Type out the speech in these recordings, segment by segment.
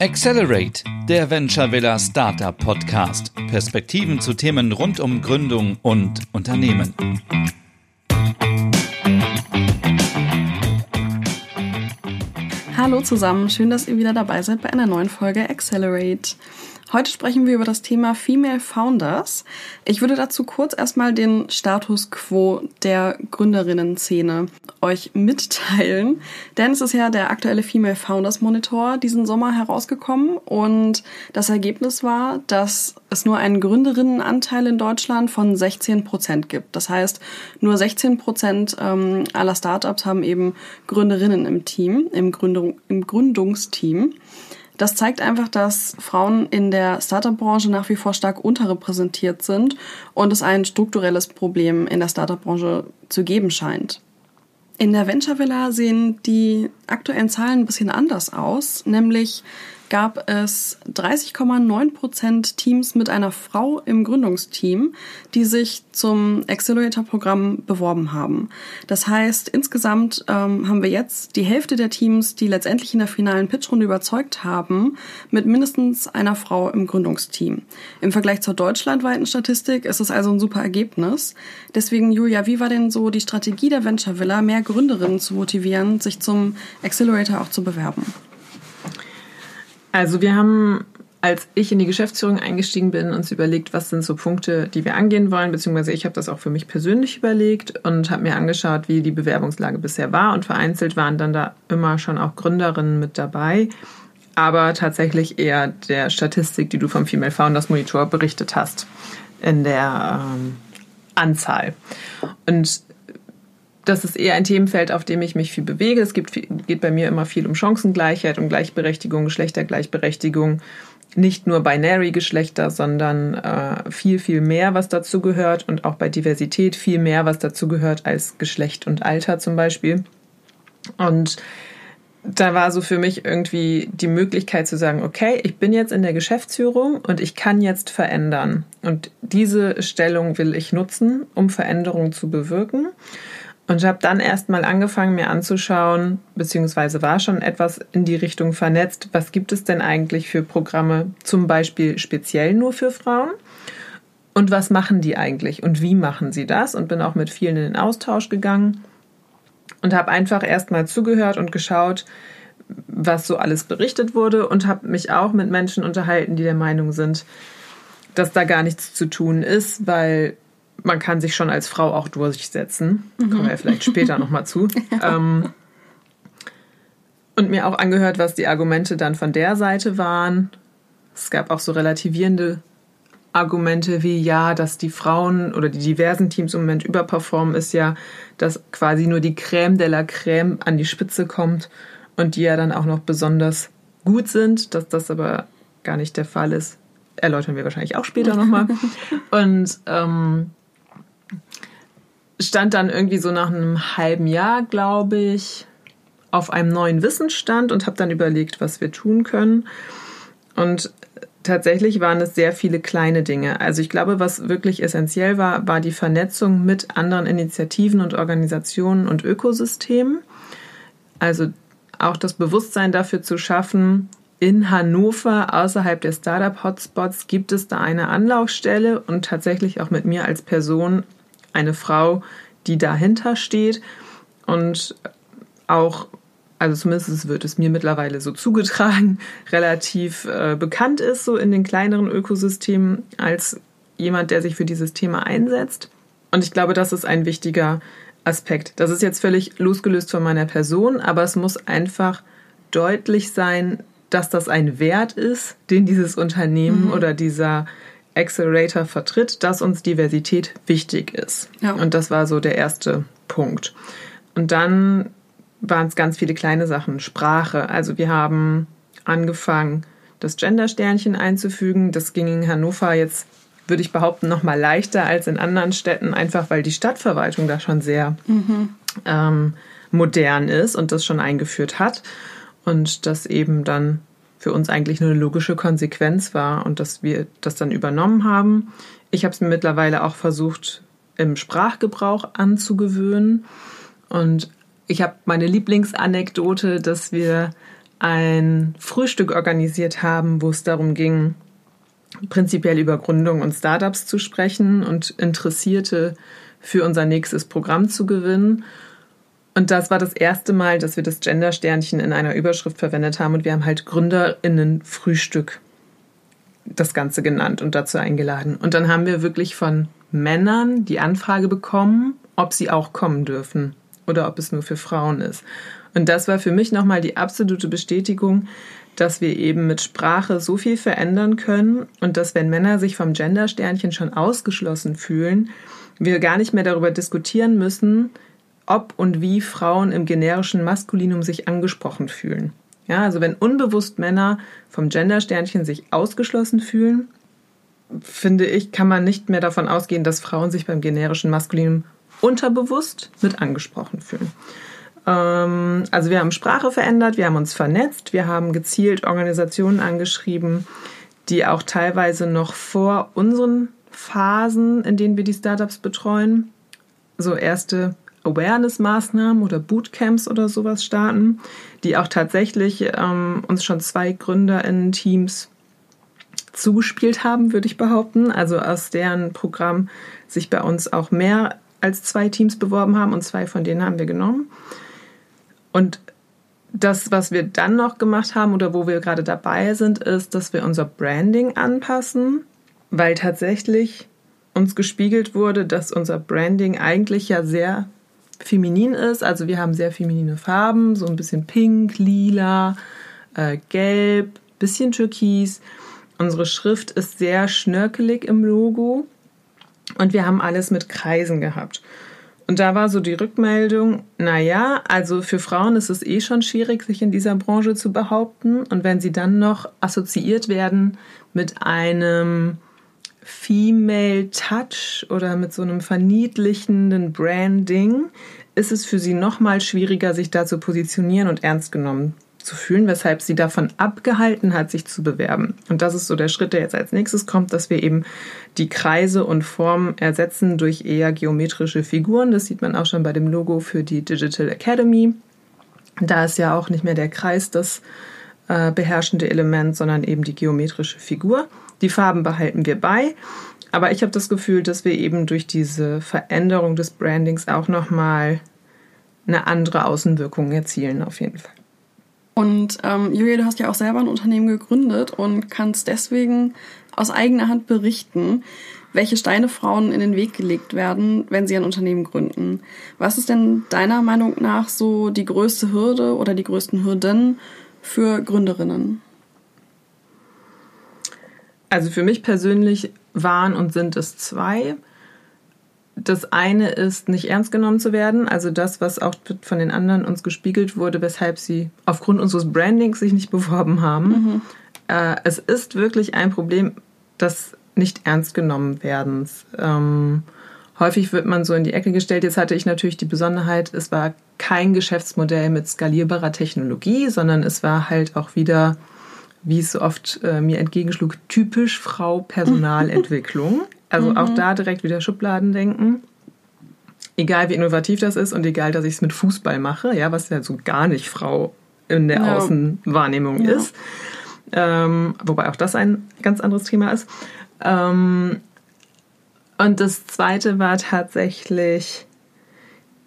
Accelerate, der Venture Villa Startup Podcast. Perspektiven zu Themen rund um Gründung und Unternehmen. Hallo zusammen, schön, dass ihr wieder dabei seid bei einer neuen Folge Accelerate. Heute sprechen wir über das Thema Female Founders. Ich würde dazu kurz erstmal den Status quo der Gründerinnen-Szene euch mitteilen, denn es ist ja der aktuelle Female Founders Monitor diesen Sommer herausgekommen und das Ergebnis war, dass es nur einen Gründerinnenanteil in Deutschland von 16 Prozent gibt. Das heißt, nur 16 Prozent ähm, aller Startups haben eben Gründerinnen im Team, im, Gründung, im Gründungsteam. Das zeigt einfach, dass Frauen in der Startup-Branche nach wie vor stark unterrepräsentiert sind und es ein strukturelles Problem in der Startup-Branche zu geben scheint. In der Venture Villa sehen die aktuellen Zahlen ein bisschen anders aus, nämlich gab es 30,9 Prozent Teams mit einer Frau im Gründungsteam, die sich zum Accelerator-Programm beworben haben. Das heißt, insgesamt ähm, haben wir jetzt die Hälfte der Teams, die letztendlich in der finalen Pitchrunde überzeugt haben, mit mindestens einer Frau im Gründungsteam. Im Vergleich zur deutschlandweiten Statistik ist es also ein super Ergebnis. Deswegen, Julia, wie war denn so die Strategie der Venture Villa, mehr Gründerinnen zu motivieren, sich zum Accelerator auch zu bewerben? Also wir haben, als ich in die Geschäftsführung eingestiegen bin, uns überlegt, was sind so Punkte, die wir angehen wollen, beziehungsweise ich habe das auch für mich persönlich überlegt und habe mir angeschaut, wie die Bewerbungslage bisher war und vereinzelt waren dann da immer schon auch Gründerinnen mit dabei, aber tatsächlich eher der Statistik, die du vom Female Founders Monitor berichtet hast, in der ähm, Anzahl. Und das ist eher ein Themenfeld, auf dem ich mich viel bewege. Es gibt, geht bei mir immer viel um Chancengleichheit, um Gleichberechtigung, Geschlechtergleichberechtigung. Nicht nur binary Geschlechter, sondern äh, viel, viel mehr, was dazu gehört. Und auch bei Diversität viel mehr, was dazu gehört als Geschlecht und Alter zum Beispiel. Und da war so für mich irgendwie die Möglichkeit zu sagen, okay, ich bin jetzt in der Geschäftsführung und ich kann jetzt verändern. Und diese Stellung will ich nutzen, um Veränderungen zu bewirken. Und habe dann erstmal angefangen, mir anzuschauen, beziehungsweise war schon etwas in die Richtung vernetzt, was gibt es denn eigentlich für Programme, zum Beispiel speziell nur für Frauen? Und was machen die eigentlich und wie machen sie das? Und bin auch mit vielen in den Austausch gegangen und habe einfach erstmal zugehört und geschaut, was so alles berichtet wurde und habe mich auch mit Menschen unterhalten, die der Meinung sind, dass da gar nichts zu tun ist, weil man kann sich schon als Frau auch durchsetzen. Mhm. Kommen wir vielleicht später nochmal zu. ähm, und mir auch angehört, was die Argumente dann von der Seite waren. Es gab auch so relativierende Argumente wie, ja, dass die Frauen oder die diversen Teams im Moment überperformen, ist ja, dass quasi nur die Crème de la Crème an die Spitze kommt und die ja dann auch noch besonders gut sind, dass das aber gar nicht der Fall ist. Erläutern wir wahrscheinlich auch später nochmal. Und ähm, stand dann irgendwie so nach einem halben Jahr, glaube ich, auf einem neuen Wissensstand und habe dann überlegt, was wir tun können. Und tatsächlich waren es sehr viele kleine Dinge. Also ich glaube, was wirklich essentiell war, war die Vernetzung mit anderen Initiativen und Organisationen und Ökosystemen. Also auch das Bewusstsein dafür zu schaffen, in Hannover außerhalb der Startup-Hotspots gibt es da eine Anlaufstelle und tatsächlich auch mit mir als Person eine Frau, die dahinter steht und auch, also zumindest wird es mir mittlerweile so zugetragen, relativ äh, bekannt ist, so in den kleineren Ökosystemen, als jemand, der sich für dieses Thema einsetzt. Und ich glaube, das ist ein wichtiger Aspekt. Das ist jetzt völlig losgelöst von meiner Person, aber es muss einfach deutlich sein, dass das ein Wert ist, den dieses Unternehmen mhm. oder dieser Accelerator vertritt, dass uns Diversität wichtig ist. Ja. Und das war so der erste Punkt. Und dann waren es ganz viele kleine Sachen. Sprache. Also wir haben angefangen, das Gender-Sternchen einzufügen. Das ging in Hannover jetzt, würde ich behaupten, noch mal leichter als in anderen Städten, einfach weil die Stadtverwaltung da schon sehr mhm. ähm, modern ist und das schon eingeführt hat. Und das eben dann für uns eigentlich nur eine logische Konsequenz war und dass wir das dann übernommen haben. Ich habe es mir mittlerweile auch versucht, im Sprachgebrauch anzugewöhnen. Und ich habe meine Lieblingsanekdote, dass wir ein Frühstück organisiert haben, wo es darum ging, prinzipiell über Gründung und Startups zu sprechen und Interessierte für unser nächstes Programm zu gewinnen. Und das war das erste Mal, dass wir das Gender-Sternchen in einer Überschrift verwendet haben und wir haben halt GründerInnen-Frühstück das Ganze genannt und dazu eingeladen. Und dann haben wir wirklich von Männern die Anfrage bekommen, ob sie auch kommen dürfen oder ob es nur für Frauen ist. Und das war für mich nochmal die absolute Bestätigung, dass wir eben mit Sprache so viel verändern können und dass wenn Männer sich vom Gender-Sternchen schon ausgeschlossen fühlen, wir gar nicht mehr darüber diskutieren müssen, ob und wie Frauen im generischen Maskulinum sich angesprochen fühlen. Ja, also wenn unbewusst Männer vom Gender-Sternchen sich ausgeschlossen fühlen, finde ich, kann man nicht mehr davon ausgehen, dass Frauen sich beim generischen Maskulinum unterbewusst mit angesprochen fühlen. Ähm, also wir haben Sprache verändert, wir haben uns vernetzt, wir haben gezielt Organisationen angeschrieben, die auch teilweise noch vor unseren Phasen, in denen wir die Startups betreuen, so erste Awareness-Maßnahmen oder Bootcamps oder sowas starten, die auch tatsächlich ähm, uns schon zwei GründerInnen-Teams zugespielt haben, würde ich behaupten. Also aus deren Programm sich bei uns auch mehr als zwei Teams beworben haben und zwei von denen haben wir genommen. Und das, was wir dann noch gemacht haben oder wo wir gerade dabei sind, ist, dass wir unser Branding anpassen, weil tatsächlich uns gespiegelt wurde, dass unser Branding eigentlich ja sehr feminin ist. Also wir haben sehr feminine Farben, so ein bisschen pink, lila, äh, gelb, bisschen türkis. Unsere Schrift ist sehr schnörkelig im Logo und wir haben alles mit Kreisen gehabt. Und da war so die Rückmeldung, naja, also für Frauen ist es eh schon schwierig, sich in dieser Branche zu behaupten. Und wenn sie dann noch assoziiert werden mit einem Female Touch oder mit so einem verniedlichenden Branding, ist es für sie noch mal schwieriger, sich da zu positionieren und ernst genommen zu fühlen, weshalb sie davon abgehalten hat, sich zu bewerben. Und das ist so der Schritt, der jetzt als nächstes kommt, dass wir eben die Kreise und Formen ersetzen durch eher geometrische Figuren. Das sieht man auch schon bei dem Logo für die Digital Academy. Da ist ja auch nicht mehr der Kreis das äh, beherrschende Element, sondern eben die geometrische Figur. Die Farben behalten wir bei. Aber ich habe das Gefühl, dass wir eben durch diese Veränderung des Brandings auch nochmal eine andere Außenwirkung erzielen, auf jeden Fall. Und ähm, Julia, du hast ja auch selber ein Unternehmen gegründet und kannst deswegen aus eigener Hand berichten, welche Steine Frauen in den Weg gelegt werden, wenn sie ein Unternehmen gründen. Was ist denn deiner Meinung nach so die größte Hürde oder die größten Hürden für Gründerinnen? Also für mich persönlich waren und sind es zwei. Das eine ist, nicht ernst genommen zu werden, also das, was auch von den anderen uns gespiegelt wurde, weshalb sie aufgrund unseres Brandings sich nicht beworben haben. Mhm. Äh, es ist wirklich ein Problem des nicht ernst genommen werdens. Ähm, häufig wird man so in die Ecke gestellt. Jetzt hatte ich natürlich die Besonderheit, es war kein Geschäftsmodell mit skalierbarer Technologie, sondern es war halt auch wieder, wie es so oft äh, mir entgegenschlug, typisch Frau Personalentwicklung. Also mhm. auch da direkt wieder Schubladen denken. Egal wie innovativ das ist und egal, dass ich es mit Fußball mache, ja, was ja so gar nicht Frau in der ja. Außenwahrnehmung ja. ist. Ähm, wobei auch das ein ganz anderes Thema ist. Ähm, und das zweite war tatsächlich,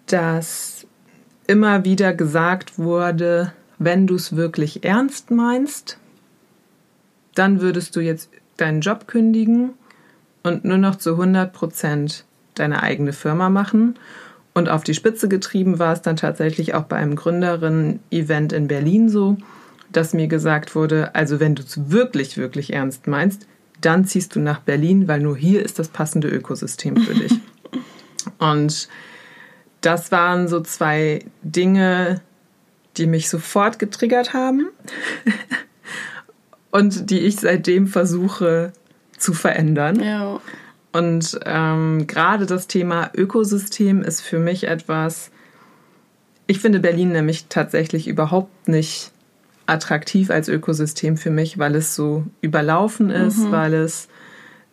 dass immer wieder gesagt wurde, wenn du es wirklich ernst meinst, dann würdest du jetzt deinen Job kündigen und nur noch zu 100 Prozent deine eigene Firma machen. Und auf die Spitze getrieben war es dann tatsächlich auch bei einem Gründerinnen-Event in Berlin so, dass mir gesagt wurde, also wenn du es wirklich, wirklich ernst meinst, dann ziehst du nach Berlin, weil nur hier ist das passende Ökosystem für dich. Und das waren so zwei Dinge, die mich sofort getriggert haben und die ich seitdem versuche zu verändern. Ja. Und ähm, gerade das Thema Ökosystem ist für mich etwas, ich finde Berlin nämlich tatsächlich überhaupt nicht attraktiv als Ökosystem für mich, weil es so überlaufen ist, mhm. weil es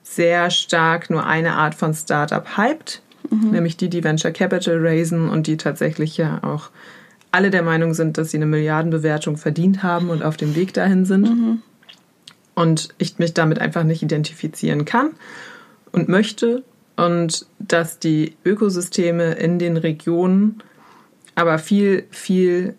sehr stark nur eine Art von Startup hypt, mhm. nämlich die, die Venture Capital raisen und die tatsächlich ja auch alle der Meinung sind, dass sie eine Milliardenbewertung verdient haben und auf dem Weg dahin sind. Mhm. Und ich mich damit einfach nicht identifizieren kann und möchte. Und dass die Ökosysteme in den Regionen aber viel, viel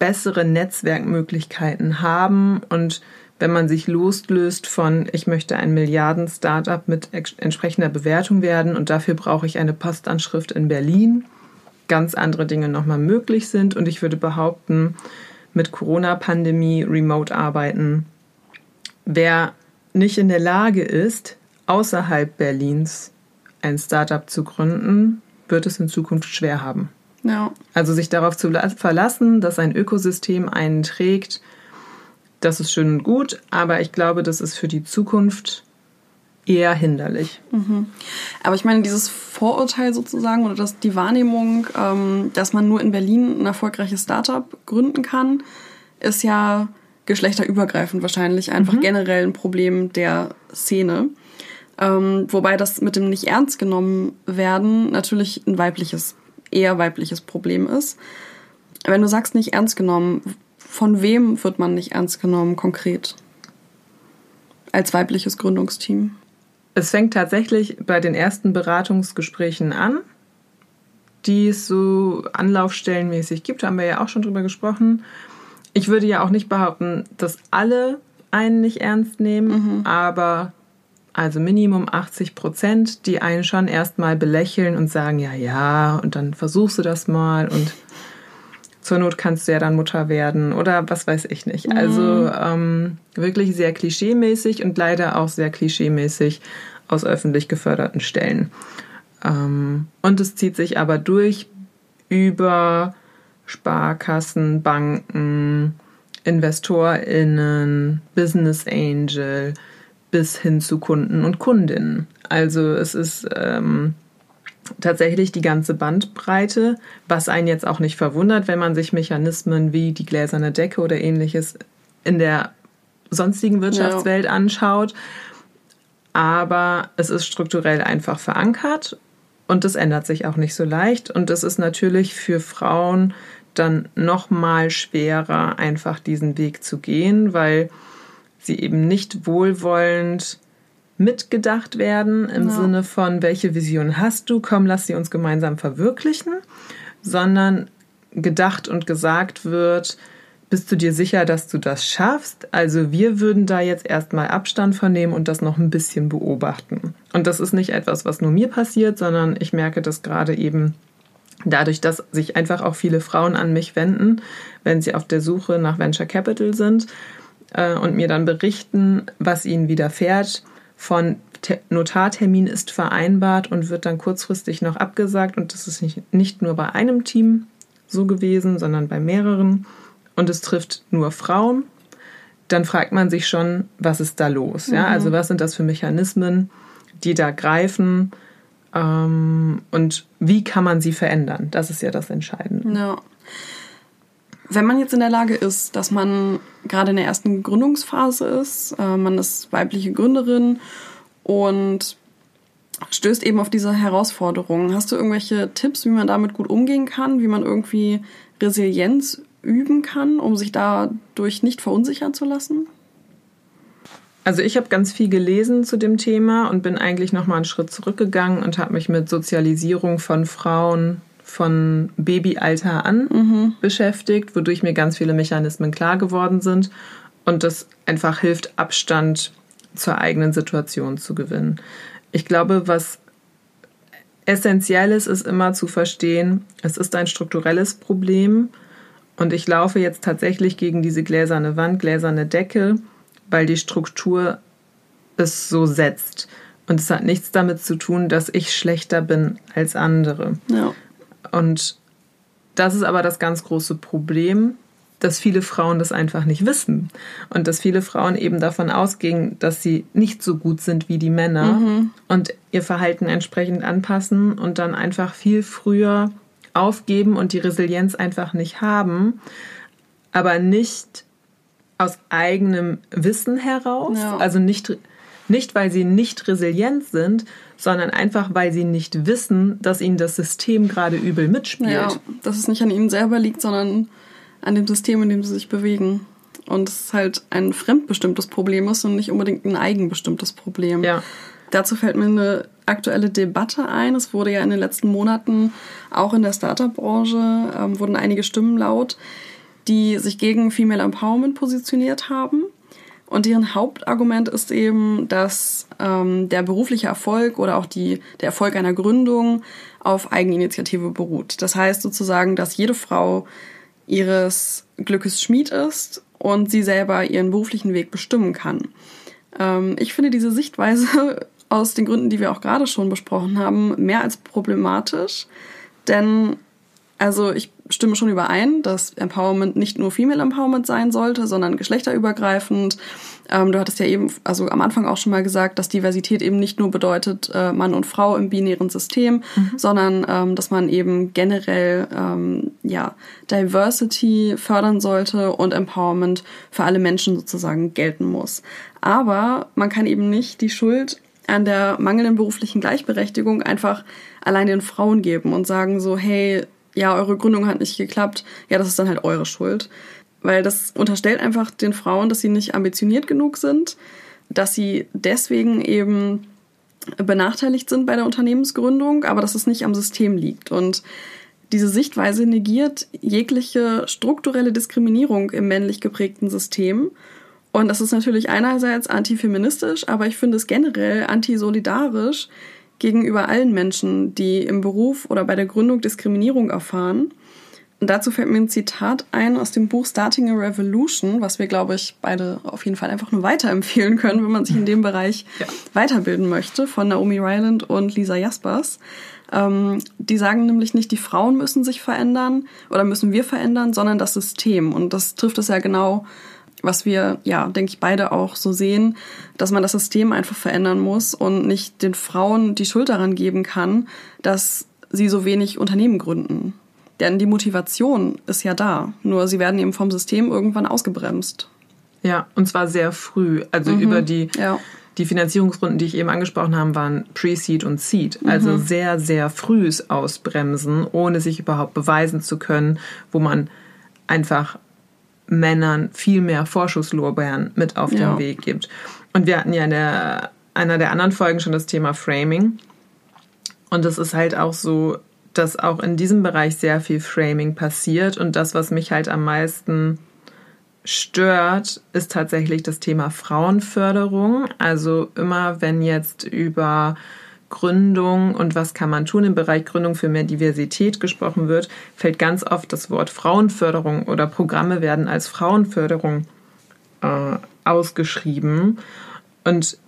bessere Netzwerkmöglichkeiten haben und wenn man sich loslöst von, ich möchte ein Milliarden-Startup mit entsprechender Bewertung werden und dafür brauche ich eine Postanschrift in Berlin, ganz andere Dinge nochmal möglich sind. Und ich würde behaupten, mit Corona-Pandemie, Remote-Arbeiten, wer nicht in der Lage ist, außerhalb Berlins ein Startup zu gründen, wird es in Zukunft schwer haben. Ja. Also sich darauf zu verlassen, dass ein Ökosystem einen trägt, das ist schön und gut, aber ich glaube, das ist für die Zukunft eher hinderlich. Mhm. Aber ich meine, dieses Vorurteil sozusagen oder das, die Wahrnehmung, ähm, dass man nur in Berlin ein erfolgreiches Startup gründen kann, ist ja geschlechterübergreifend wahrscheinlich einfach mhm. generell ein Problem der Szene. Ähm, wobei das mit dem nicht ernst genommen werden natürlich ein weibliches, eher weibliches Problem ist. Wenn du sagst nicht ernst genommen, von wem wird man nicht ernst genommen konkret? Als weibliches Gründungsteam? Es fängt tatsächlich bei den ersten Beratungsgesprächen an, die es so anlaufstellenmäßig gibt, haben wir ja auch schon drüber gesprochen. Ich würde ja auch nicht behaupten, dass alle einen nicht ernst nehmen, mhm. aber also Minimum 80 Prozent, die einen schon erstmal belächeln und sagen, ja, ja, und dann versuchst du das mal und zur Not kannst du ja dann Mutter werden oder was weiß ich nicht. Mhm. Also ähm, wirklich sehr klischeemäßig und leider auch sehr klischeemäßig aus öffentlich geförderten Stellen. Ähm, und es zieht sich aber durch über Sparkassen, Banken, InvestorInnen, Business Angel bis hin zu Kunden und Kundinnen. Also es ist ähm, tatsächlich die ganze Bandbreite, was einen jetzt auch nicht verwundert, wenn man sich Mechanismen wie die gläserne Decke oder ähnliches in der sonstigen Wirtschaftswelt ja. anschaut. Aber es ist strukturell einfach verankert und das ändert sich auch nicht so leicht. Und es ist natürlich für Frauen dann noch mal schwerer, einfach diesen Weg zu gehen, weil sie eben nicht wohlwollend mitgedacht werden im ja. Sinne von, welche Vision hast du, komm, lass sie uns gemeinsam verwirklichen, sondern gedacht und gesagt wird, bist du dir sicher, dass du das schaffst? Also wir würden da jetzt erstmal Abstand von nehmen und das noch ein bisschen beobachten. Und das ist nicht etwas, was nur mir passiert, sondern ich merke das gerade eben dadurch, dass sich einfach auch viele Frauen an mich wenden, wenn sie auf der Suche nach Venture Capital sind äh, und mir dann berichten, was ihnen widerfährt von Notartermin ist vereinbart und wird dann kurzfristig noch abgesagt. Und das ist nicht, nicht nur bei einem Team so gewesen, sondern bei mehreren. Und es trifft nur Frauen. Dann fragt man sich schon, was ist da los? Ja? Also was sind das für Mechanismen, die da greifen? Ähm, und wie kann man sie verändern? Das ist ja das Entscheidende. Ja. Wenn man jetzt in der Lage ist, dass man gerade in der ersten Gründungsphase ist, äh, man ist weibliche Gründerin und stößt eben auf diese Herausforderungen. Hast du irgendwelche Tipps, wie man damit gut umgehen kann, wie man irgendwie Resilienz üben kann, um sich dadurch nicht verunsichern zu lassen? Also ich habe ganz viel gelesen zu dem Thema und bin eigentlich noch mal einen Schritt zurückgegangen und habe mich mit Sozialisierung von Frauen von Babyalter an mhm. beschäftigt, wodurch mir ganz viele Mechanismen klar geworden sind und das einfach hilft, Abstand zur eigenen Situation zu gewinnen. Ich glaube, was essentiell ist, ist immer zu verstehen, es ist ein strukturelles Problem und ich laufe jetzt tatsächlich gegen diese gläserne Wand, gläserne Decke, weil die Struktur es so setzt. Und es hat nichts damit zu tun, dass ich schlechter bin als andere. Ja. Und das ist aber das ganz große Problem, dass viele Frauen das einfach nicht wissen. Und dass viele Frauen eben davon ausgehen, dass sie nicht so gut sind wie die Männer mhm. und ihr Verhalten entsprechend anpassen und dann einfach viel früher aufgeben und die Resilienz einfach nicht haben, aber nicht aus eigenem Wissen heraus, ja. also nicht, nicht weil sie nicht resilient sind, sondern einfach, weil sie nicht wissen, dass ihnen das System gerade übel mitspielt. Ja, dass es nicht an ihnen selber liegt, sondern an dem System, in dem sie sich bewegen. Und es halt ein fremdbestimmtes Problem ist und nicht unbedingt ein eigenbestimmtes Problem. Ja. Dazu fällt mir eine aktuelle Debatte ein. Es wurde ja in den letzten Monaten auch in der Startup-Branche ähm, wurden einige Stimmen laut, die sich gegen Female Empowerment positioniert haben. Und deren Hauptargument ist eben, dass ähm, der berufliche Erfolg oder auch die, der Erfolg einer Gründung auf Eigeninitiative beruht. Das heißt sozusagen, dass jede Frau ihres Glückes Schmied ist und sie selber ihren beruflichen Weg bestimmen kann. Ähm, ich finde diese Sichtweise aus den Gründen, die wir auch gerade schon besprochen haben, mehr als problematisch. Denn, also ich stimme schon überein, dass Empowerment nicht nur Female Empowerment sein sollte, sondern geschlechterübergreifend. Ähm, du hattest ja eben, also am Anfang auch schon mal gesagt, dass Diversität eben nicht nur bedeutet äh, Mann und Frau im binären System, mhm. sondern ähm, dass man eben generell ähm, ja Diversity fördern sollte und Empowerment für alle Menschen sozusagen gelten muss. Aber man kann eben nicht die Schuld an der mangelnden beruflichen Gleichberechtigung einfach allein den Frauen geben und sagen so, hey, ja, eure Gründung hat nicht geklappt, ja, das ist dann halt eure Schuld. Weil das unterstellt einfach den Frauen, dass sie nicht ambitioniert genug sind, dass sie deswegen eben benachteiligt sind bei der Unternehmensgründung, aber dass es nicht am System liegt. Und diese Sichtweise negiert jegliche strukturelle Diskriminierung im männlich geprägten System. Und das ist natürlich einerseits antifeministisch, aber ich finde es generell antisolidarisch, gegenüber allen Menschen, die im Beruf oder bei der Gründung Diskriminierung erfahren. Und dazu fällt mir ein Zitat ein aus dem Buch Starting a Revolution, was wir, glaube ich, beide auf jeden Fall einfach nur weiterempfehlen können, wenn man sich in dem Bereich ja. weiterbilden möchte, von Naomi Ryland und Lisa Jaspers. Ähm, die sagen nämlich nicht, die Frauen müssen sich verändern oder müssen wir verändern, sondern das System. Und das trifft es ja genau was wir, ja, denke ich, beide auch so sehen, dass man das System einfach verändern muss und nicht den Frauen die Schuld daran geben kann, dass sie so wenig Unternehmen gründen. Denn die Motivation ist ja da, nur sie werden eben vom System irgendwann ausgebremst. Ja, und zwar sehr früh. Also mhm, über die, ja. die Finanzierungsrunden, die ich eben angesprochen habe, waren Pre-Seed und Seed. Also mhm. sehr, sehr frühes Ausbremsen, ohne sich überhaupt beweisen zu können, wo man einfach Männern viel mehr Vorschusslorbeeren mit auf ja. den Weg gibt. Und wir hatten ja in der, einer der anderen Folgen schon das Thema Framing. Und es ist halt auch so, dass auch in diesem Bereich sehr viel Framing passiert. Und das, was mich halt am meisten stört, ist tatsächlich das Thema Frauenförderung. Also immer, wenn jetzt über Gründung und was kann man tun im Bereich Gründung für mehr Diversität gesprochen wird, fällt ganz oft das Wort Frauenförderung oder Programme werden als Frauenförderung äh, ausgeschrieben. Und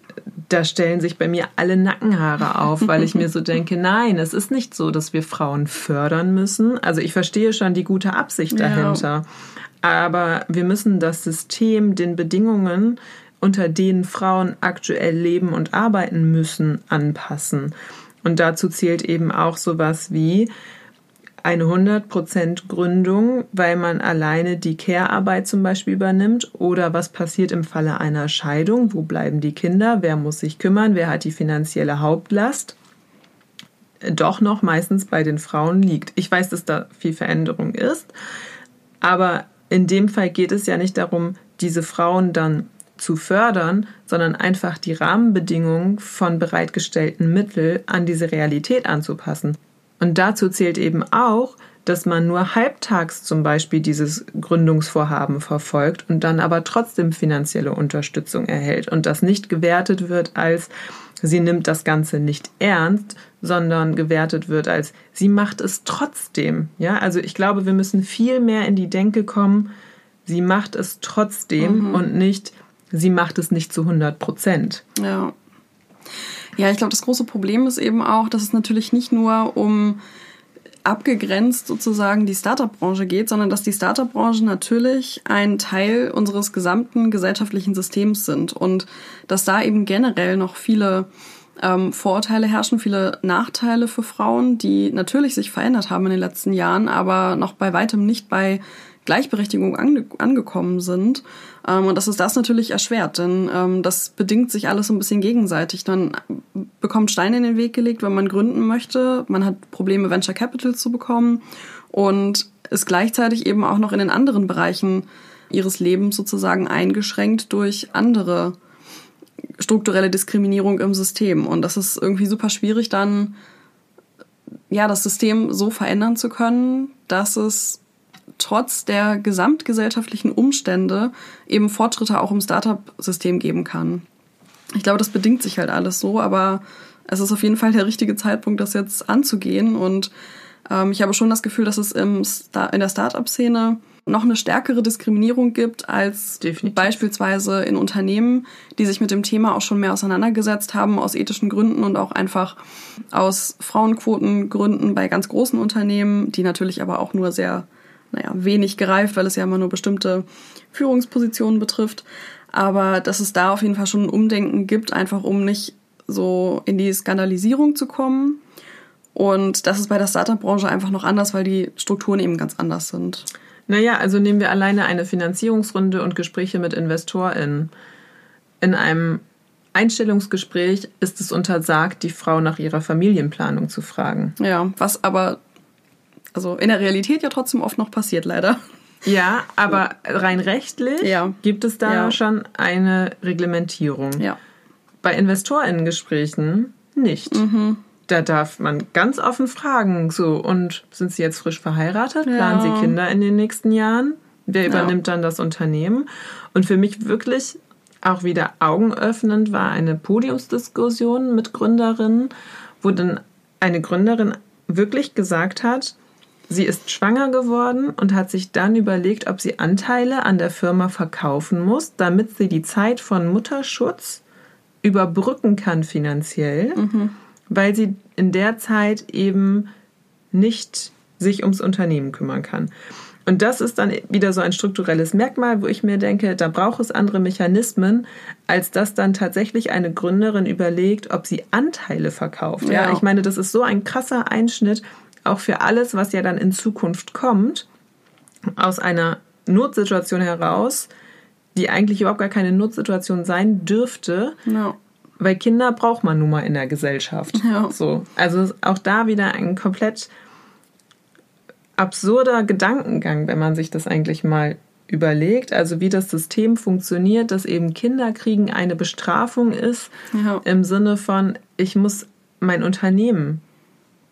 da stellen sich bei mir alle Nackenhaare auf, weil ich mir so denke, nein, es ist nicht so, dass wir Frauen fördern müssen. Also ich verstehe schon die gute Absicht dahinter. Ja. Aber wir müssen das System den Bedingungen unter denen Frauen aktuell leben und arbeiten müssen, anpassen. Und dazu zählt eben auch sowas wie eine 100% Gründung, weil man alleine die Care-Arbeit zum Beispiel übernimmt oder was passiert im Falle einer Scheidung, wo bleiben die Kinder, wer muss sich kümmern, wer hat die finanzielle Hauptlast, doch noch meistens bei den Frauen liegt. Ich weiß, dass da viel Veränderung ist, aber in dem Fall geht es ja nicht darum, diese Frauen dann zu fördern, sondern einfach die Rahmenbedingungen von bereitgestellten Mitteln an diese Realität anzupassen. Und dazu zählt eben auch, dass man nur halbtags zum Beispiel dieses Gründungsvorhaben verfolgt und dann aber trotzdem finanzielle Unterstützung erhält und das nicht gewertet wird als sie nimmt das Ganze nicht ernst, sondern gewertet wird als sie macht es trotzdem. Ja, also ich glaube, wir müssen viel mehr in die Denke kommen, sie macht es trotzdem mhm. und nicht sie macht es nicht zu 100 Prozent. Ja. Ja, ich glaube, das große Problem ist eben auch, dass es natürlich nicht nur um abgegrenzt sozusagen die Startup-Branche geht, sondern dass die Startup-Branche natürlich ein Teil unseres gesamten gesellschaftlichen Systems sind und dass da eben generell noch viele ähm, Vorurteile herrschen, viele Nachteile für Frauen, die natürlich sich verändert haben in den letzten Jahren, aber noch bei weitem nicht bei Gleichberechtigung ange angekommen sind. Ähm, und das ist das natürlich erschwert, denn ähm, das bedingt sich alles so ein bisschen gegenseitig. Man bekommt Steine in den Weg gelegt, wenn man gründen möchte. Man hat Probleme, Venture Capital zu bekommen und ist gleichzeitig eben auch noch in den anderen Bereichen ihres Lebens sozusagen eingeschränkt durch andere strukturelle Diskriminierung im System. Und das ist irgendwie super schwierig, dann ja das System so verändern zu können, dass es trotz der gesamtgesellschaftlichen Umstände eben Fortschritte auch im Startup-System geben kann. Ich glaube, das bedingt sich halt alles so, aber es ist auf jeden Fall der richtige Zeitpunkt, das jetzt anzugehen. Und ähm, ich habe schon das Gefühl, dass es im Star in der Startup-Szene noch eine stärkere Diskriminierung gibt als Definitiv. beispielsweise in Unternehmen, die sich mit dem Thema auch schon mehr auseinandergesetzt haben, aus ethischen Gründen und auch einfach aus Frauenquotengründen bei ganz großen Unternehmen, die natürlich aber auch nur sehr naja, wenig gereift, weil es ja immer nur bestimmte Führungspositionen betrifft. Aber dass es da auf jeden Fall schon ein Umdenken gibt, einfach um nicht so in die Skandalisierung zu kommen. Und das ist bei der Startup-Branche einfach noch anders, weil die Strukturen eben ganz anders sind. Naja, also nehmen wir alleine eine Finanzierungsrunde und Gespräche mit InvestorInnen. In einem Einstellungsgespräch ist es untersagt, die Frau nach ihrer Familienplanung zu fragen. Ja, was aber also in der Realität ja trotzdem oft noch passiert, leider. Ja, aber rein rechtlich ja. gibt es da ja. schon eine Reglementierung. Ja. Bei InvestorInnen-Gesprächen nicht. Mhm. Da darf man ganz offen fragen, so, und sind Sie jetzt frisch verheiratet? Planen Sie Kinder in den nächsten Jahren? Wer übernimmt dann das Unternehmen? Und für mich wirklich auch wieder augenöffnend war eine Podiumsdiskussion mit Gründerinnen, wo dann eine Gründerin wirklich gesagt hat, Sie ist schwanger geworden und hat sich dann überlegt, ob sie Anteile an der Firma verkaufen muss, damit sie die Zeit von Mutterschutz überbrücken kann finanziell, mhm. weil sie in der Zeit eben nicht sich ums Unternehmen kümmern kann. Und das ist dann wieder so ein strukturelles Merkmal, wo ich mir denke, da braucht es andere Mechanismen, als dass dann tatsächlich eine Gründerin überlegt, ob sie Anteile verkauft. Ja, ja ich meine, das ist so ein krasser Einschnitt auch für alles, was ja dann in Zukunft kommt, aus einer Notsituation heraus, die eigentlich überhaupt gar keine Notsituation sein dürfte. No. Weil Kinder braucht man nun mal in der Gesellschaft. Ja. So. Also auch da wieder ein komplett absurder Gedankengang, wenn man sich das eigentlich mal überlegt, also wie das System funktioniert, dass eben Kinderkriegen eine Bestrafung ist, ja. im Sinne von, ich muss mein Unternehmen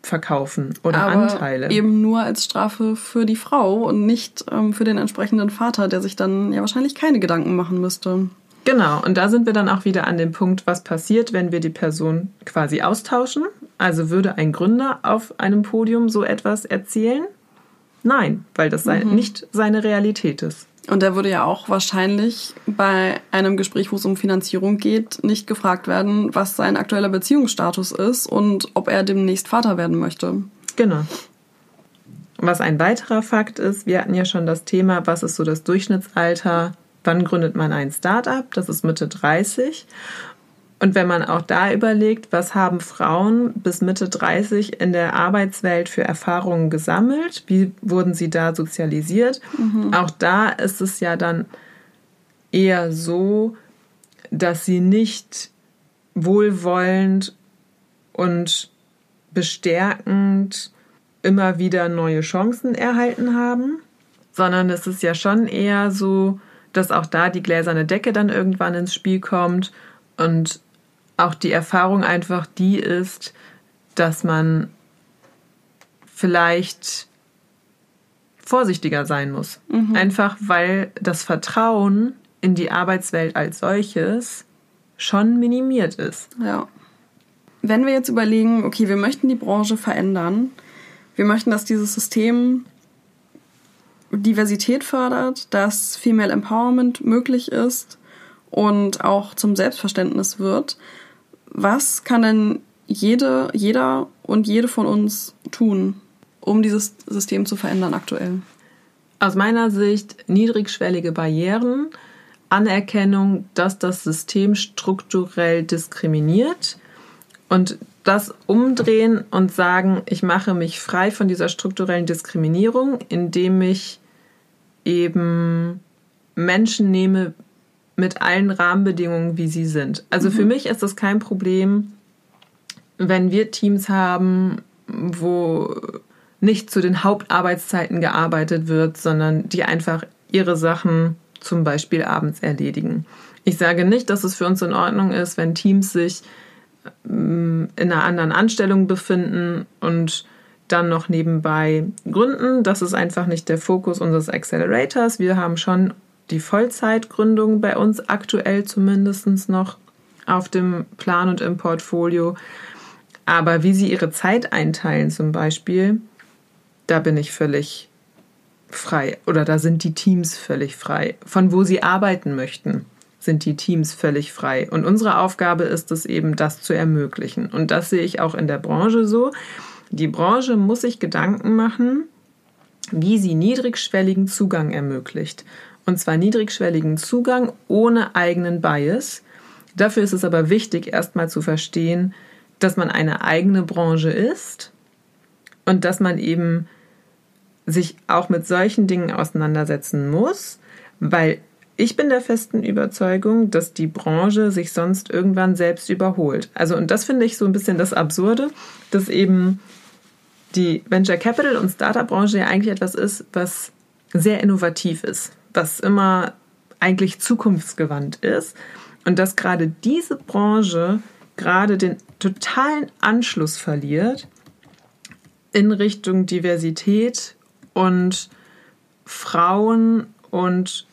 verkaufen oder Aber Anteile. Eben nur als Strafe für die Frau und nicht ähm, für den entsprechenden Vater, der sich dann ja wahrscheinlich keine Gedanken machen müsste. Genau, und da sind wir dann auch wieder an dem Punkt, was passiert, wenn wir die Person quasi austauschen. Also würde ein Gründer auf einem Podium so etwas erzählen? Nein, weil das mhm. nicht seine Realität ist. Und er würde ja auch wahrscheinlich bei einem Gespräch, wo es um Finanzierung geht, nicht gefragt werden, was sein aktueller Beziehungsstatus ist und ob er demnächst Vater werden möchte. Genau. Was ein weiterer Fakt ist, wir hatten ja schon das Thema, was ist so das Durchschnittsalter, wann gründet man ein Startup? Das ist Mitte 30. Und wenn man auch da überlegt, was haben Frauen bis Mitte 30 in der Arbeitswelt für Erfahrungen gesammelt, wie wurden sie da sozialisiert, mhm. auch da ist es ja dann eher so, dass sie nicht wohlwollend und bestärkend immer wieder neue Chancen erhalten haben, sondern es ist ja schon eher so, dass auch da die gläserne Decke dann irgendwann ins Spiel kommt und auch die Erfahrung einfach die ist, dass man vielleicht vorsichtiger sein muss. Mhm. Einfach weil das Vertrauen in die Arbeitswelt als solches schon minimiert ist. Ja. Wenn wir jetzt überlegen, okay, wir möchten die Branche verändern, wir möchten, dass dieses System Diversität fördert, dass Female Empowerment möglich ist und auch zum Selbstverständnis wird, was kann denn jede, jeder und jede von uns tun, um dieses System zu verändern aktuell? Aus meiner Sicht niedrigschwellige Barrieren, Anerkennung, dass das System strukturell diskriminiert und das umdrehen und sagen, ich mache mich frei von dieser strukturellen Diskriminierung, indem ich eben Menschen nehme mit allen Rahmenbedingungen, wie sie sind. Also mhm. für mich ist das kein Problem, wenn wir Teams haben, wo nicht zu den Hauptarbeitszeiten gearbeitet wird, sondern die einfach ihre Sachen zum Beispiel abends erledigen. Ich sage nicht, dass es für uns in Ordnung ist, wenn Teams sich ähm, in einer anderen Anstellung befinden und dann noch nebenbei gründen. Das ist einfach nicht der Fokus unseres Accelerators. Wir haben schon die Vollzeitgründung bei uns aktuell zumindest noch auf dem Plan und im Portfolio. Aber wie sie ihre Zeit einteilen zum Beispiel, da bin ich völlig frei. Oder da sind die Teams völlig frei. Von wo sie arbeiten möchten, sind die Teams völlig frei. Und unsere Aufgabe ist es eben, das zu ermöglichen. Und das sehe ich auch in der Branche so. Die Branche muss sich Gedanken machen, wie sie niedrigschwelligen Zugang ermöglicht. Und zwar niedrigschwelligen Zugang ohne eigenen Bias. Dafür ist es aber wichtig, erstmal zu verstehen, dass man eine eigene Branche ist und dass man eben sich auch mit solchen Dingen auseinandersetzen muss, weil ich bin der festen Überzeugung, dass die Branche sich sonst irgendwann selbst überholt. Also, und das finde ich so ein bisschen das Absurde, dass eben die Venture Capital und Startup-Branche ja eigentlich etwas ist, was sehr innovativ ist, was immer eigentlich zukunftsgewandt ist. Und dass gerade diese Branche gerade den totalen Anschluss verliert in Richtung Diversität und Frauen und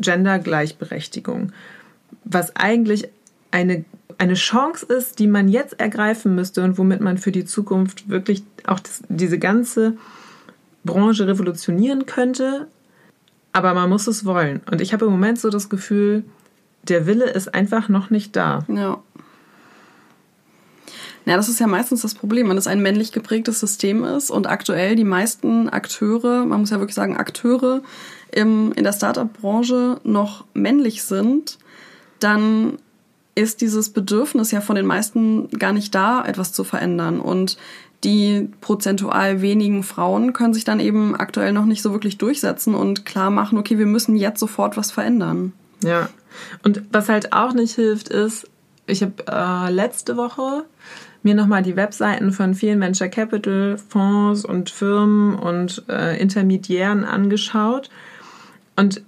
Gendergleichberechtigung, was eigentlich eine, eine Chance ist, die man jetzt ergreifen müsste und womit man für die Zukunft wirklich auch das, diese ganze Branche revolutionieren könnte. Aber man muss es wollen. Und ich habe im Moment so das Gefühl, der Wille ist einfach noch nicht da. Ja. Ja, das ist ja meistens das Problem, wenn es ein männlich geprägtes System ist und aktuell die meisten Akteure, man muss ja wirklich sagen Akteure im, in der Startup-Branche noch männlich sind, dann ist dieses Bedürfnis ja von den meisten gar nicht da, etwas zu verändern. Und die prozentual wenigen Frauen können sich dann eben aktuell noch nicht so wirklich durchsetzen und klar machen, okay, wir müssen jetzt sofort was verändern. Ja. Und was halt auch nicht hilft, ist, ich habe äh, letzte Woche mir nochmal die Webseiten von vielen Venture Capital Fonds und Firmen und äh, Intermediären angeschaut. Und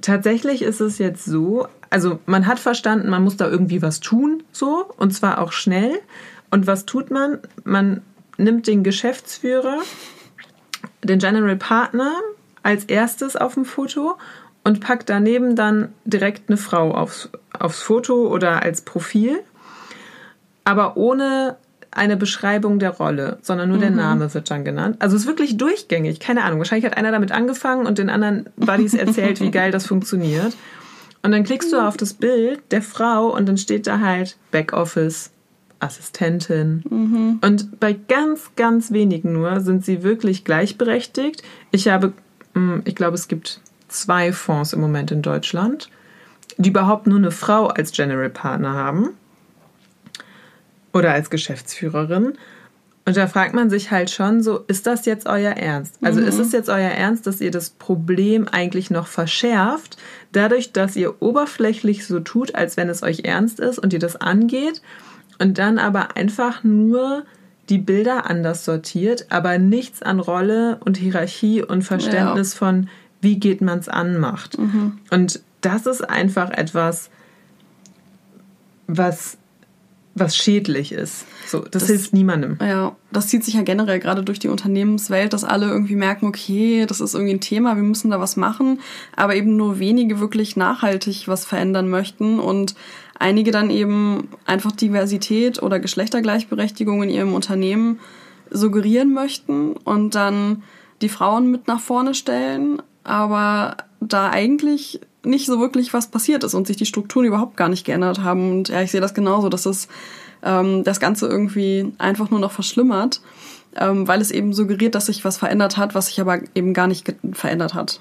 tatsächlich ist es jetzt so, also man hat verstanden, man muss da irgendwie was tun, so, und zwar auch schnell. Und was tut man? Man nimmt den Geschäftsführer, den General Partner als erstes auf dem Foto und packt daneben dann direkt eine Frau aufs, aufs Foto oder als Profil aber ohne eine Beschreibung der Rolle, sondern nur mhm. der Name wird dann genannt. Also es ist wirklich durchgängig. Keine Ahnung. Wahrscheinlich hat einer damit angefangen und den anderen Buddies erzählt, wie geil das funktioniert. Und dann klickst du auf das Bild der Frau und dann steht da halt Backoffice, Assistentin. Mhm. Und bei ganz, ganz wenigen nur sind sie wirklich gleichberechtigt. Ich habe, hm, ich glaube, es gibt zwei Fonds im Moment in Deutschland, die überhaupt nur eine Frau als General Partner haben oder als Geschäftsführerin. Und da fragt man sich halt schon so, ist das jetzt euer Ernst? Also mhm. ist es jetzt euer Ernst, dass ihr das Problem eigentlich noch verschärft, dadurch, dass ihr oberflächlich so tut, als wenn es euch ernst ist und ihr das angeht und dann aber einfach nur die Bilder anders sortiert, aber nichts an Rolle und Hierarchie und Verständnis ja. von, wie geht man es an macht. Mhm. Und das ist einfach etwas, was was schädlich ist. So, das, das, hilft niemandem. Ja, das zieht sich ja generell gerade durch die Unternehmenswelt, dass alle irgendwie merken, okay, das ist irgendwie ein Thema, wir müssen da was machen, aber eben nur wenige wirklich nachhaltig was verändern möchten und einige dann eben einfach Diversität oder Geschlechtergleichberechtigung in ihrem Unternehmen suggerieren möchten und dann die Frauen mit nach vorne stellen, aber da eigentlich nicht so wirklich was passiert ist und sich die Strukturen überhaupt gar nicht geändert haben. Und ja, ich sehe das genauso, dass es ähm, das Ganze irgendwie einfach nur noch verschlimmert, ähm, weil es eben suggeriert, dass sich was verändert hat, was sich aber eben gar nicht verändert hat.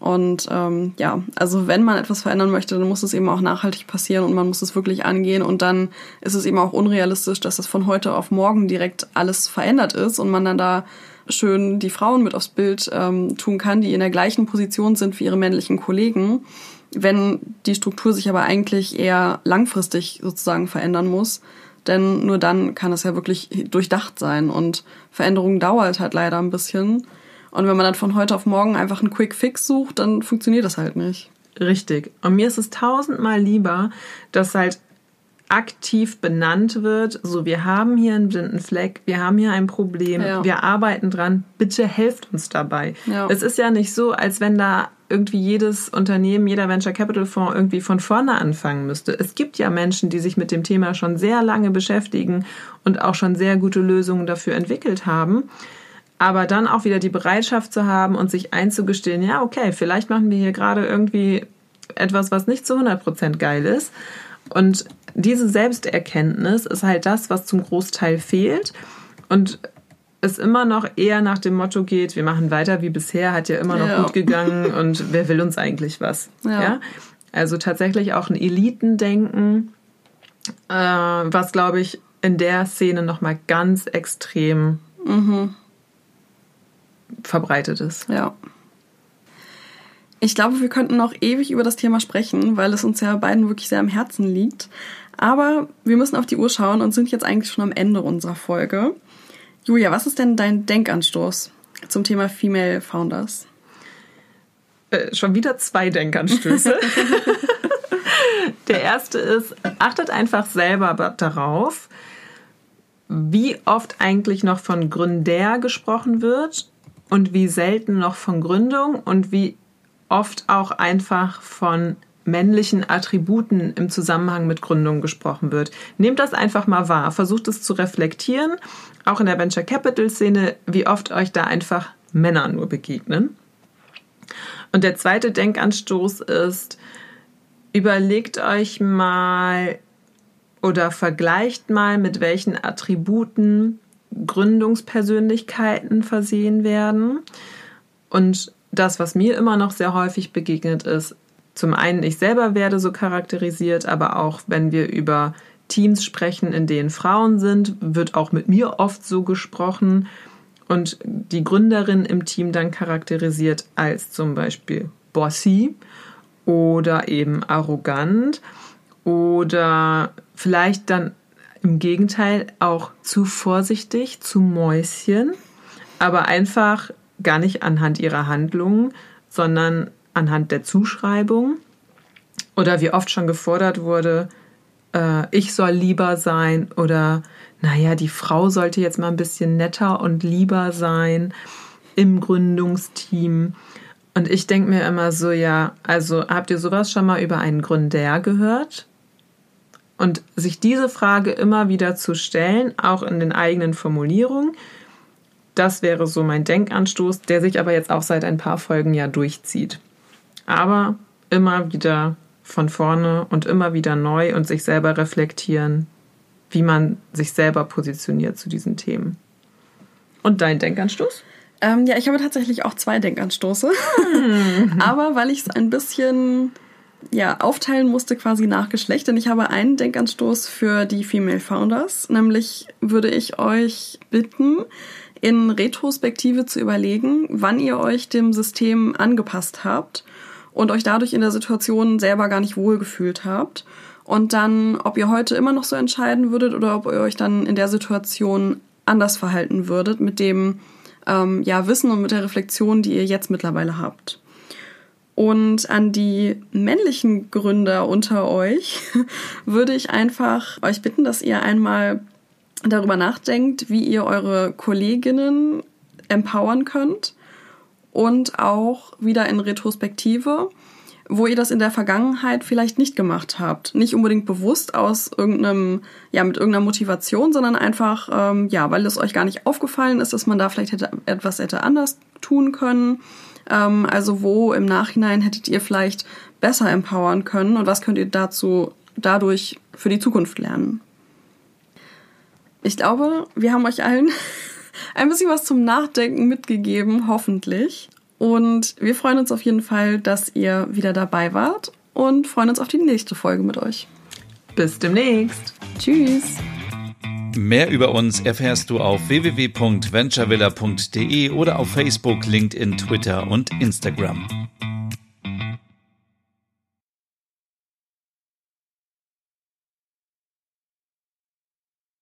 Und ähm, ja, also wenn man etwas verändern möchte, dann muss es eben auch nachhaltig passieren und man muss es wirklich angehen. Und dann ist es eben auch unrealistisch, dass es von heute auf morgen direkt alles verändert ist und man dann da schön die Frauen mit aufs Bild ähm, tun kann, die in der gleichen Position sind wie ihre männlichen Kollegen. Wenn die Struktur sich aber eigentlich eher langfristig sozusagen verändern muss, denn nur dann kann es ja wirklich durchdacht sein und Veränderung dauert halt leider ein bisschen. Und wenn man dann von heute auf morgen einfach einen Quick Fix sucht, dann funktioniert das halt nicht. Richtig. Und mir ist es tausendmal lieber, dass halt aktiv benannt wird, so wir haben hier einen blinden Fleck, wir haben hier ein Problem, ja. wir arbeiten dran, bitte helft uns dabei. Ja. Es ist ja nicht so, als wenn da irgendwie jedes Unternehmen, jeder Venture Capital Fonds irgendwie von vorne anfangen müsste. Es gibt ja Menschen, die sich mit dem Thema schon sehr lange beschäftigen und auch schon sehr gute Lösungen dafür entwickelt haben. Aber dann auch wieder die Bereitschaft zu haben und sich einzugestehen, ja, okay, vielleicht machen wir hier gerade irgendwie etwas, was nicht zu 100% geil ist. Und diese Selbsterkenntnis ist halt das, was zum Großteil fehlt. Und es immer noch eher nach dem Motto geht, wir machen weiter wie bisher, hat ja immer noch ja. gut gegangen und wer will uns eigentlich was? Ja. ja? Also tatsächlich auch ein Elitendenken, äh, was glaube ich in der Szene nochmal ganz extrem mhm. Verbreitet ist. Ja. Ich glaube, wir könnten noch ewig über das Thema sprechen, weil es uns ja beiden wirklich sehr am Herzen liegt. Aber wir müssen auf die Uhr schauen und sind jetzt eigentlich schon am Ende unserer Folge. Julia, was ist denn dein Denkanstoß zum Thema Female Founders? Äh, schon wieder zwei Denkanstöße. Der erste ist, achtet einfach selber darauf, wie oft eigentlich noch von Gründer gesprochen wird und wie selten noch von Gründung und wie oft auch einfach von männlichen Attributen im Zusammenhang mit Gründung gesprochen wird. Nehmt das einfach mal wahr, versucht es zu reflektieren, auch in der Venture Capital Szene, wie oft euch da einfach Männer nur begegnen. Und der zweite Denkanstoß ist, überlegt euch mal oder vergleicht mal, mit welchen Attributen Gründungspersönlichkeiten versehen werden. Und das, was mir immer noch sehr häufig begegnet ist, zum einen ich selber werde so charakterisiert, aber auch wenn wir über Teams sprechen, in denen Frauen sind, wird auch mit mir oft so gesprochen. Und die Gründerin im Team dann charakterisiert als zum Beispiel bossy oder eben arrogant oder vielleicht dann im Gegenteil auch zu vorsichtig, zu Mäuschen, aber einfach gar nicht anhand ihrer Handlungen, sondern anhand der Zuschreibung. Oder wie oft schon gefordert wurde, äh, ich soll lieber sein oder naja, die Frau sollte jetzt mal ein bisschen netter und lieber sein im Gründungsteam. Und ich denke mir immer so, ja, also habt ihr sowas schon mal über einen Gründer gehört? Und sich diese Frage immer wieder zu stellen, auch in den eigenen Formulierungen, das wäre so mein Denkanstoß, der sich aber jetzt auch seit ein paar Folgen ja durchzieht. Aber immer wieder von vorne und immer wieder neu und sich selber reflektieren, wie man sich selber positioniert zu diesen Themen. Und dein Denkanstoß? Ähm, ja, ich habe tatsächlich auch zwei Denkanstoße. Mhm. Aber weil ich es ein bisschen ja, aufteilen musste quasi nach Geschlecht, denn ich habe einen Denkanstoß für die Female Founders. Nämlich würde ich euch bitten, in Retrospektive zu überlegen, wann ihr euch dem System angepasst habt und euch dadurch in der Situation selber gar nicht wohlgefühlt habt. Und dann, ob ihr heute immer noch so entscheiden würdet oder ob ihr euch dann in der Situation anders verhalten würdet mit dem ähm, ja, Wissen und mit der Reflexion, die ihr jetzt mittlerweile habt. Und an die männlichen Gründer unter euch würde ich einfach euch bitten, dass ihr einmal darüber nachdenkt, wie ihr eure Kolleginnen empowern könnt und auch wieder in Retrospektive, wo ihr das in der Vergangenheit vielleicht nicht gemacht habt. Nicht unbedingt bewusst aus irgendeinem, ja, mit irgendeiner Motivation, sondern einfach, ähm, ja, weil es euch gar nicht aufgefallen ist, dass man da vielleicht hätte, etwas hätte anders tun können. Ähm, also wo im Nachhinein hättet ihr vielleicht besser empowern können und was könnt ihr dazu dadurch für die Zukunft lernen? Ich glaube, wir haben euch allen ein bisschen was zum Nachdenken mitgegeben, hoffentlich. Und wir freuen uns auf jeden Fall, dass ihr wieder dabei wart und freuen uns auf die nächste Folge mit euch. Bis demnächst. Tschüss. Mehr über uns erfährst du auf www.venturevilla.de oder auf Facebook, LinkedIn, Twitter und Instagram.